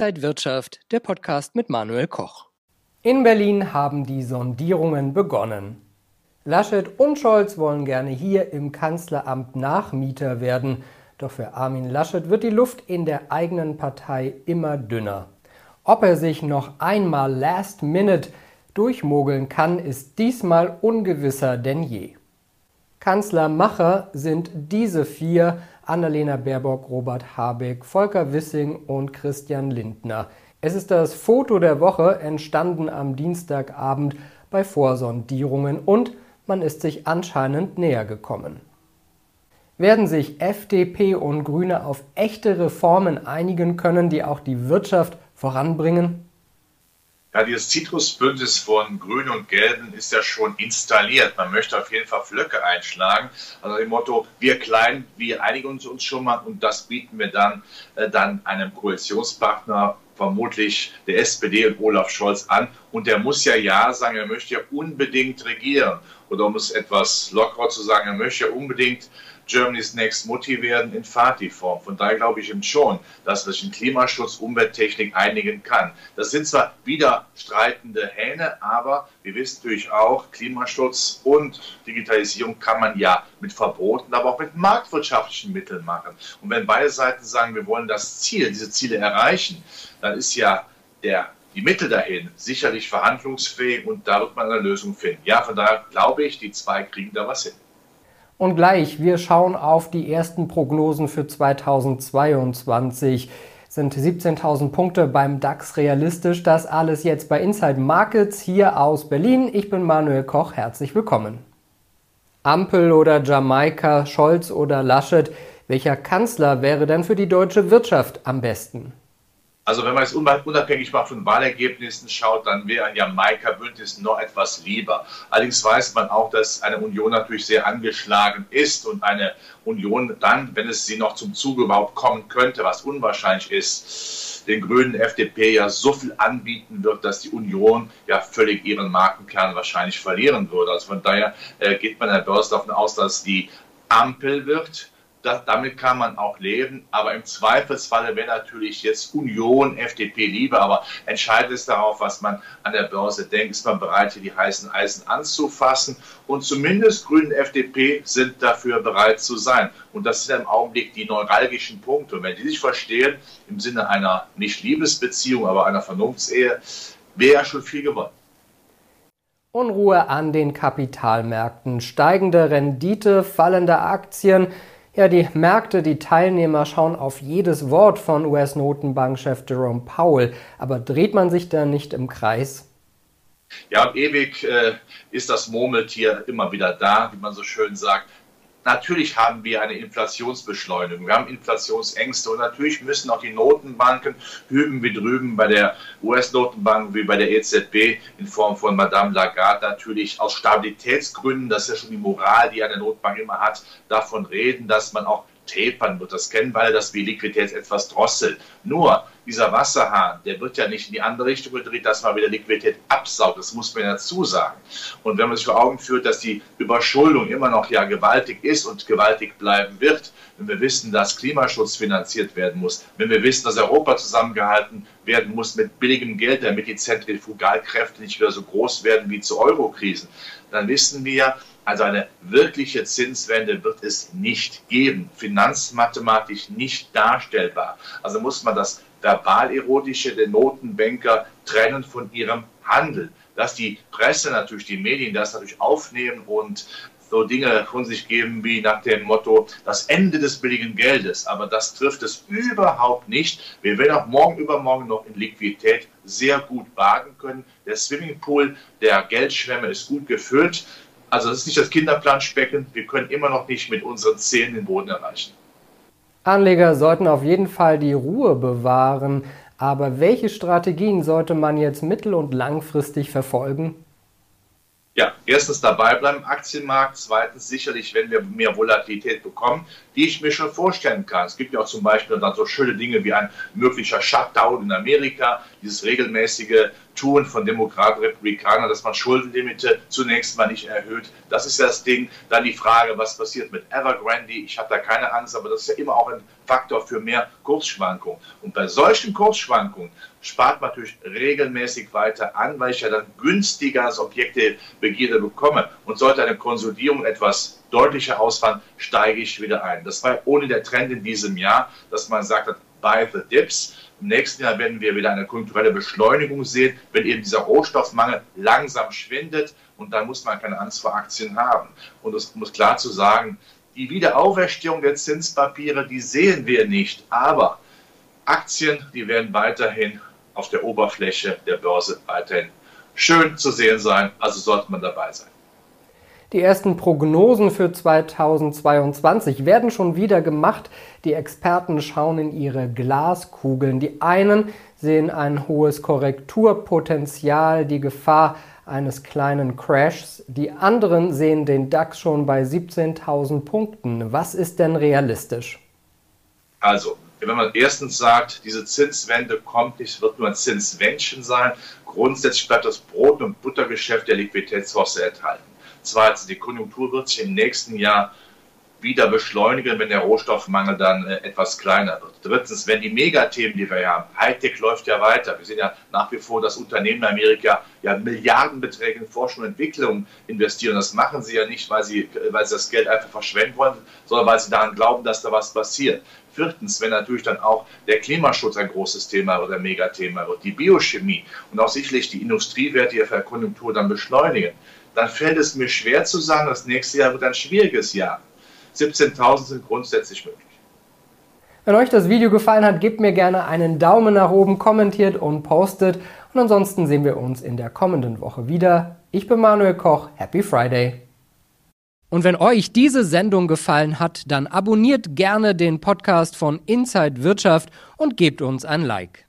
Inside Wirtschaft, der Podcast mit Manuel Koch. In Berlin haben die Sondierungen begonnen. Laschet und Scholz wollen gerne hier im Kanzleramt Nachmieter werden. Doch für Armin Laschet wird die Luft in der eigenen Partei immer dünner. Ob er sich noch einmal last minute durchmogeln kann, ist diesmal ungewisser denn je. Kanzlermacher sind diese vier Annalena Baerbock, Robert Habeck, Volker Wissing und Christian Lindner. Es ist das Foto der Woche, entstanden am Dienstagabend bei Vorsondierungen und man ist sich anscheinend näher gekommen. Werden sich FDP und Grüne auf echte Reformen einigen können, die auch die Wirtschaft voranbringen? Ja, dieses Zitrusbündnis von Grünen und Gelben ist ja schon installiert. Man möchte auf jeden Fall Flöcke einschlagen. Also dem Motto, wir klein, wir einigen uns, uns schon mal und das bieten wir dann, äh, dann einem Koalitionspartner, vermutlich der SPD und Olaf Scholz an. Und der muss ja Ja sagen, er möchte ja unbedingt regieren. Oder um es etwas lockerer zu sagen, er möchte ja unbedingt Germany's Next Mutti werden in Fati-Form. Von daher glaube ich eben schon, dass sich in Klimaschutz, Umwelttechnik einigen kann. Das sind zwar wieder streitende Hähne, aber wir wissen natürlich auch, Klimaschutz und Digitalisierung kann man ja mit Verboten, aber auch mit marktwirtschaftlichen Mitteln machen. Und wenn beide Seiten sagen, wir wollen das Ziel, diese Ziele erreichen, dann ist ja der die Mittel dahin sicherlich verhandlungsfähig und da wird man eine Lösung finden. Ja, von daher glaube ich, die zwei kriegen da was hin. Und gleich, wir schauen auf die ersten Prognosen für 2022. Sind 17.000 Punkte beim DAX realistisch? Das alles jetzt bei Inside Markets hier aus Berlin. Ich bin Manuel Koch, herzlich willkommen. Ampel oder Jamaika, Scholz oder Laschet, welcher Kanzler wäre denn für die deutsche Wirtschaft am besten? Also wenn man es unabhängig mal von Wahlergebnissen schaut, dann wäre ein Jamaika-Bündnis noch etwas lieber. Allerdings weiß man auch, dass eine Union natürlich sehr angeschlagen ist und eine Union dann, wenn es sie noch zum Zuge überhaupt kommen könnte, was unwahrscheinlich ist, den Grünen FDP ja so viel anbieten wird, dass die Union ja völlig ihren Markenkern wahrscheinlich verlieren würde. Also von daher äh, geht man in der Börse davon aus, dass die Ampel wird das, damit kann man auch leben, aber im Zweifelsfalle wäre natürlich jetzt Union, FDP lieber, aber entscheidend ist darauf, was man an der Börse denkt, ist man bereit, hier die heißen Eisen anzufassen und zumindest Grünen, FDP sind dafür bereit zu sein. Und das sind im Augenblick die neuralgischen Punkte. Und wenn die sich verstehen, im Sinne einer nicht Liebesbeziehung, aber einer Vernunftsehe, wäre schon viel gewonnen. Unruhe an den Kapitalmärkten, steigende Rendite, fallende Aktien, ja, die Märkte, die Teilnehmer schauen auf jedes Wort von US-Notenbankchef Jerome Powell. Aber dreht man sich da nicht im Kreis? Ja, ewig äh, ist das Murmeltier immer wieder da, wie man so schön sagt. Natürlich haben wir eine Inflationsbeschleunigung, wir haben Inflationsängste und natürlich müssen auch die Notenbanken hüben wie drüben bei der US-Notenbank wie bei der EZB in Form von Madame Lagarde natürlich aus Stabilitätsgründen, das ist ja schon die Moral, die eine Notenbank immer hat, davon reden, dass man auch tapern wird. Das kennen wir, dass die Liquidität etwas drosselt. Nur dieser Wasserhahn, der wird ja nicht in die andere Richtung gedreht, dass man wieder Liquidität absaugt. Das muss man dazu sagen. Und wenn man sich vor Augen führt, dass die Überschuldung immer noch ja gewaltig ist und gewaltig bleiben wird, wenn wir wissen, dass Klimaschutz finanziert werden muss, wenn wir wissen, dass Europa zusammengehalten werden muss mit billigem Geld, damit die Zentrifugalkräfte nicht wieder so groß werden wie zu Euro-Krisen, dann wissen wir, also eine wirkliche Zinswende wird es nicht geben, finanzmathematisch nicht darstellbar. Also muss man das verbal-erotische der Notenbanker trennen von ihrem Handeln. Dass die Presse natürlich, die Medien das natürlich aufnehmen und so Dinge von sich geben wie nach dem Motto das Ende des billigen Geldes. Aber das trifft es überhaupt nicht. Wir werden auch morgen übermorgen noch in Liquidität sehr gut baden können. Der Swimmingpool der Geldschwemme ist gut gefüllt. Also das ist nicht das Kinderplanschbecken. Wir können immer noch nicht mit unseren Zähnen den Boden erreichen. Anleger sollten auf jeden Fall die Ruhe bewahren. Aber welche Strategien sollte man jetzt mittel- und langfristig verfolgen? Ja, erstens dabei bleiben im Aktienmarkt, zweitens sicherlich, wenn wir mehr Volatilität bekommen, die ich mir schon vorstellen kann. Es gibt ja auch zum Beispiel dann so schöne Dinge wie ein möglicher Shutdown in Amerika, dieses regelmäßige tun von Demokraten, Republikanern, dass man Schuldenlimite zunächst mal nicht erhöht. Das ist das Ding. Dann die Frage, was passiert mit Evergrande? Ich habe da keine Angst, aber das ist ja immer auch ein Faktor für mehr Kursschwankungen. Und bei solchen Kursschwankungen spart man natürlich regelmäßig weiter an, weil ich ja dann günstiger als Objektebegierde bekomme. Und sollte eine Konsolidierung etwas deutlicher ausfallen, steige ich wieder ein. Das war ohne der Trend in diesem Jahr, dass man sagt hat, buy the dips. Im nächsten Jahr werden wir wieder eine kulturelle Beschleunigung sehen, wenn eben dieser Rohstoffmangel langsam schwindet und dann muss man keine Angst vor Aktien haben. Und es muss klar zu sagen, die Wiederauferstehung der Zinspapiere, die sehen wir nicht, aber Aktien, die werden weiterhin auf der Oberfläche der Börse weiterhin schön zu sehen sein, also sollte man dabei sein. Die ersten Prognosen für 2022 werden schon wieder gemacht. Die Experten schauen in ihre Glaskugeln. Die einen sehen ein hohes Korrekturpotenzial, die Gefahr eines kleinen Crashs. Die anderen sehen den DAX schon bei 17.000 Punkten. Was ist denn realistisch? Also, wenn man erstens sagt, diese Zinswende kommt nicht, wird nur ein Zinswändchen sein. Grundsätzlich bleibt das Brot- und Buttergeschäft der Liquiditätshosse enthalten. Zweitens, die Konjunktur wird sich im nächsten Jahr wieder beschleunigen, wenn der Rohstoffmangel dann äh, etwas kleiner wird. Drittens, wenn die Megathemen, die wir haben, Hightech läuft ja weiter. Wir sehen ja nach wie vor, dass Unternehmen in Amerika ja Milliardenbeträge in Forschung und Entwicklung investieren. Das machen sie ja nicht, weil sie, weil sie das Geld einfach verschwenden wollen, sondern weil sie daran glauben, dass da was passiert. Viertens, wenn natürlich dann auch der Klimaschutz ein großes Thema oder Megathema wird, die Biochemie und auch sicherlich die Industriewerte der Konjunktur dann beschleunigen dann fällt es mir schwer zu sagen, das nächste Jahr wird ein schwieriges Jahr. 17.000 sind grundsätzlich möglich. Wenn euch das Video gefallen hat, gebt mir gerne einen Daumen nach oben, kommentiert und postet. Und ansonsten sehen wir uns in der kommenden Woche wieder. Ich bin Manuel Koch. Happy Friday. Und wenn euch diese Sendung gefallen hat, dann abonniert gerne den Podcast von Inside Wirtschaft und gebt uns ein Like.